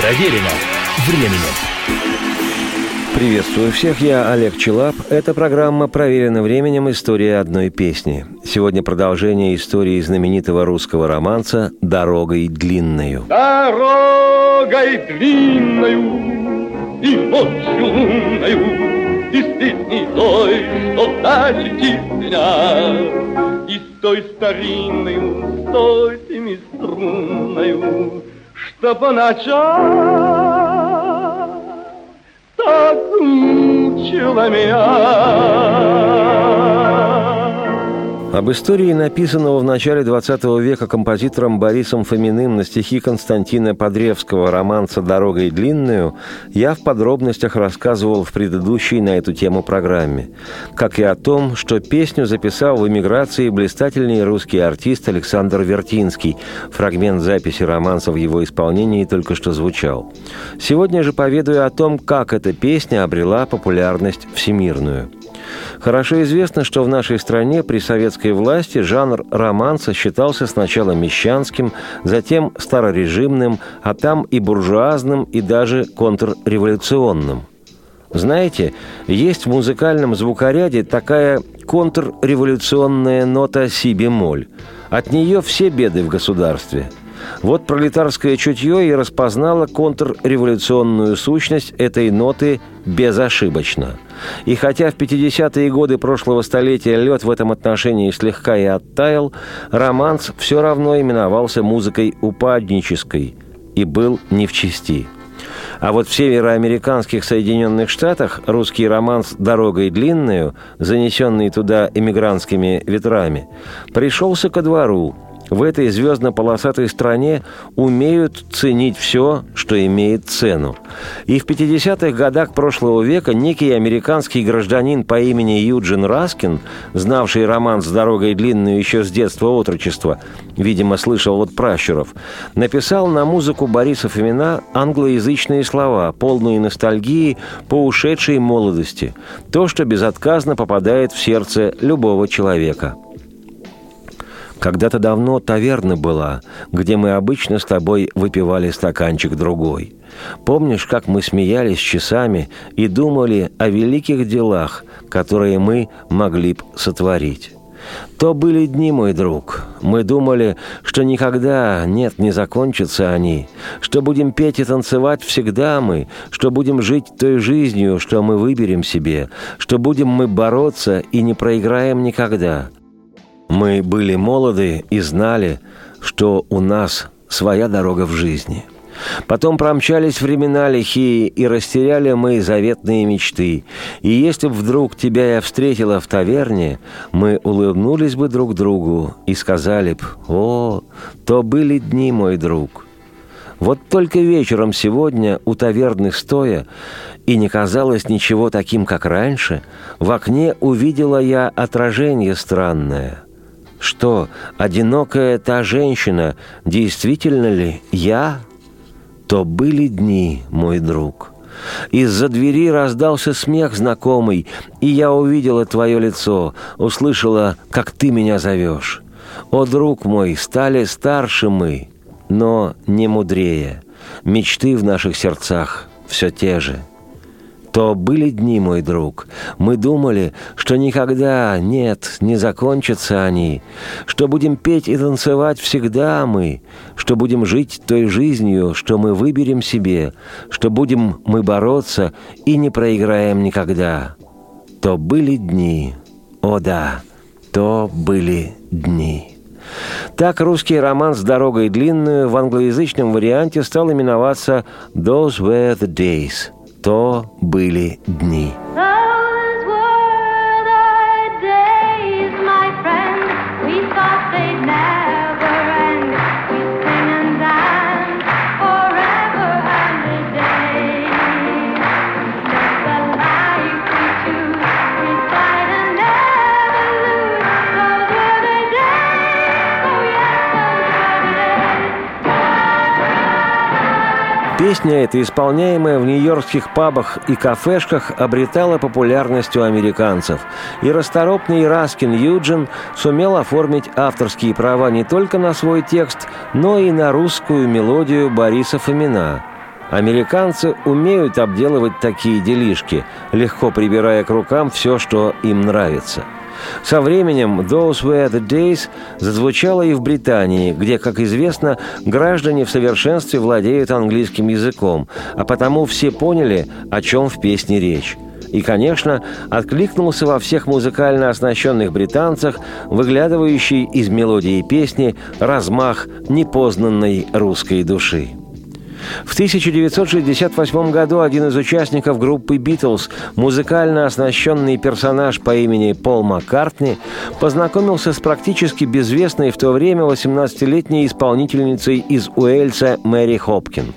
Проверено временем. Приветствую всех, я Олег Челап. Это программа «Проверено временем. История одной песни». Сегодня продолжение истории знаменитого русского романса «Дорогой длинною». Дорогой длинною и ночью лунною, И средней той, что даль летит меня, И с той старинной, с сотнями струнною, Что по ночам так мучила меня. Об истории, написанного в начале XX века композитором Борисом Фоминым на стихи Константина Подревского романса «Дорогой длинную», я в подробностях рассказывал в предыдущей на эту тему программе. Как и о том, что песню записал в эмиграции блистательный русский артист Александр Вертинский. Фрагмент записи романса в его исполнении только что звучал. Сегодня же поведаю о том, как эта песня обрела популярность всемирную. Хорошо известно, что в нашей стране при советской власти жанр романса считался сначала мещанским, затем старорежимным, а там и буржуазным, и даже контрреволюционным. Знаете, есть в музыкальном звукоряде такая контрреволюционная нота си-бемоль. От нее все беды в государстве – вот пролетарское чутье и распознало контрреволюционную сущность этой ноты безошибочно. И хотя в 50-е годы прошлого столетия лед в этом отношении слегка и оттаял, романс все равно именовался музыкой упаднической и был не в чести. А вот в североамериканских Соединенных Штатах русский романс «Дорогой длинную», занесенный туда эмигрантскими ветрами, пришелся ко двору – в этой звездно-полосатой стране умеют ценить все, что имеет цену. И в 50-х годах прошлого века некий американский гражданин по имени Юджин Раскин, знавший роман «С дорогой длинную» еще с детства отрочества, видимо, слышал от пращуров, написал на музыку Бориса Фомина англоязычные слова, полные ностальгии по ушедшей молодости, то, что безотказно попадает в сердце любого человека – когда-то давно таверна была, где мы обычно с тобой выпивали стаканчик другой. Помнишь, как мы смеялись часами и думали о великих делах, которые мы могли б сотворить? То были дни, мой друг. Мы думали, что никогда, нет, не закончатся они, что будем петь и танцевать всегда мы, что будем жить той жизнью, что мы выберем себе, что будем мы бороться и не проиграем никогда. Мы были молоды и знали, что у нас своя дорога в жизни. Потом промчались времена лихие, и растеряли мы заветные мечты. И если б вдруг тебя я встретила в таверне, мы улыбнулись бы друг другу и сказали б, «О, то были дни, мой друг». Вот только вечером сегодня у таверны стоя, и не казалось ничего таким, как раньше, в окне увидела я отражение странное — что, одинокая та женщина, действительно ли я? То были дни, мой друг. Из-за двери раздался смех знакомый, и я увидела твое лицо, услышала, как ты меня зовешь. О, друг мой, стали старше мы, но не мудрее. Мечты в наших сердцах все те же — то были дни, мой друг. Мы думали, что никогда, нет, не закончатся они, что будем петь и танцевать всегда мы, что будем жить той жизнью, что мы выберем себе, что будем мы бороться и не проиграем никогда. То были дни, о да, то были дни. Так русский роман с дорогой длинную в англоязычном варианте стал именоваться «Those were the days» то были дни. Песня эта, исполняемая в нью-йоркских пабах и кафешках, обретала популярность у американцев. И расторопный Раскин Юджин сумел оформить авторские права не только на свой текст, но и на русскую мелодию Бориса Фомина. Американцы умеют обделывать такие делишки, легко прибирая к рукам все, что им нравится. Со временем «Those were the days» зазвучало и в Британии, где, как известно, граждане в совершенстве владеют английским языком, а потому все поняли, о чем в песне речь и, конечно, откликнулся во всех музыкально оснащенных британцах, выглядывающий из мелодии песни размах непознанной русской души. В 1968 году один из участников группы «Битлз», музыкально оснащенный персонаж по имени Пол Маккартни, познакомился с практически безвестной в то время 18-летней исполнительницей из Уэльса Мэри Хопкин.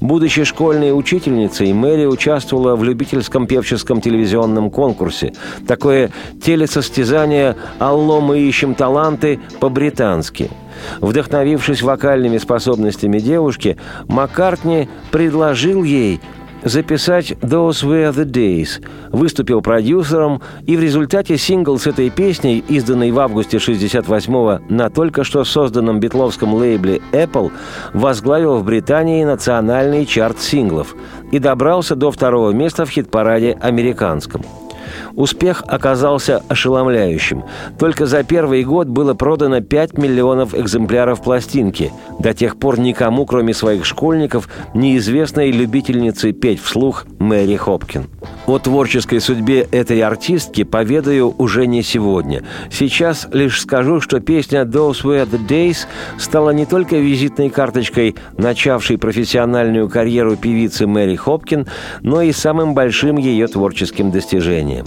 Будучи школьной учительницей, Мэри участвовала в любительском певческом телевизионном конкурсе. Такое телесостязание «Алло, мы ищем таланты» по-британски – Вдохновившись вокальными способностями девушки, Маккартни предложил ей записать «Those Were the Days», выступил продюсером, и в результате сингл с этой песней, изданный в августе 68-го на только что созданном битловском лейбле Apple, возглавил в Британии национальный чарт синглов и добрался до второго места в хит-параде американском – Успех оказался ошеломляющим. Только за первый год было продано 5 миллионов экземпляров пластинки. До тех пор никому, кроме своих школьников, неизвестной любительницы петь вслух Мэри Хопкин. О творческой судьбе этой артистки поведаю уже не сегодня. Сейчас лишь скажу, что песня «Those were the days» стала не только визитной карточкой начавшей профессиональную карьеру певицы Мэри Хопкин, но и самым большим ее творческим достижением.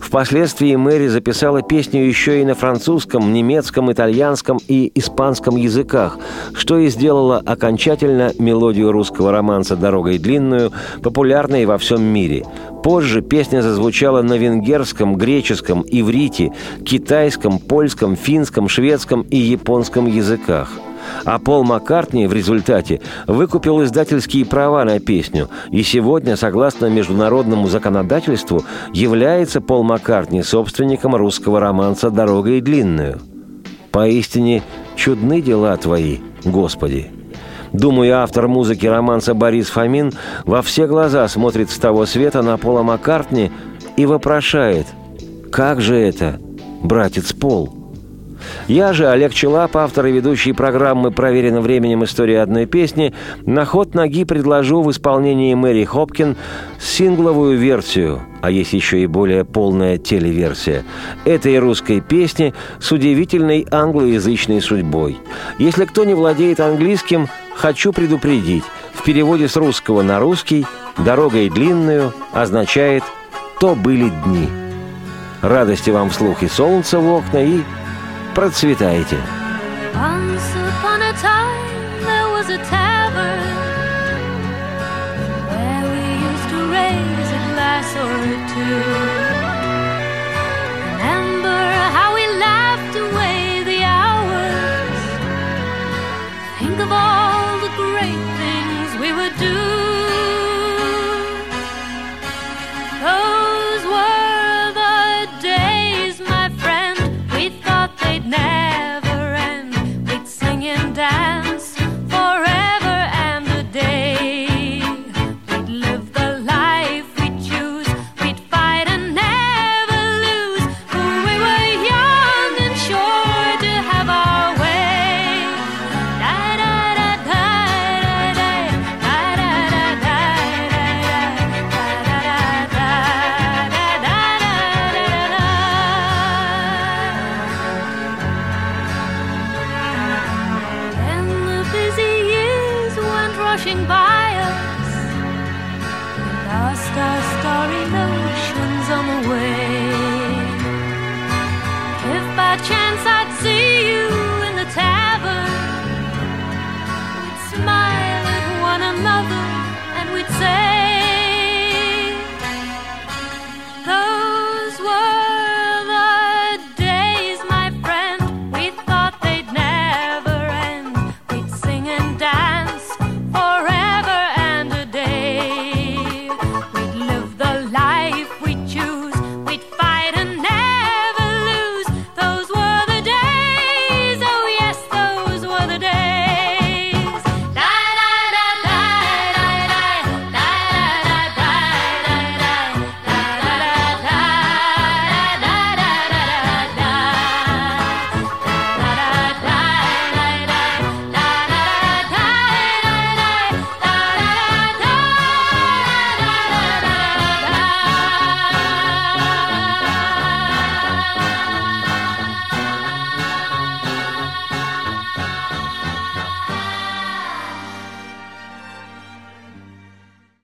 Впоследствии Мэри записала песню еще и на французском, немецком, итальянском и испанском языках, что и сделало окончательно мелодию русского романса «Дорогой длинную» популярной во всем мире. Позже песня зазвучала на венгерском, греческом, иврите, китайском, польском, финском, шведском и японском языках – а Пол Маккартни в результате выкупил издательские права на песню, и сегодня, согласно международному законодательству, является Пол Маккартни собственником русского романса «Дорога и длинную». Поистине чудны дела твои, Господи. Думаю, автор музыки романса Борис Фомин во все глаза смотрит с того света на Пола Маккартни и вопрошает «Как же это, братец Пол?» Я же, Олег Челап, автор и ведущий программы «Проверено временем. История одной песни», на ход ноги предложу в исполнении Мэри Хопкин сингловую версию, а есть еще и более полная телеверсия, этой русской песни с удивительной англоязычной судьбой. Если кто не владеет английским, хочу предупредить, в переводе с русского на русский «дорогой длинную» означает «то были дни». Радости вам вслух и солнца в окна, и процветайте. Once upon a time rushing by us. We lost our starry notions on the way. If by chance I'd see.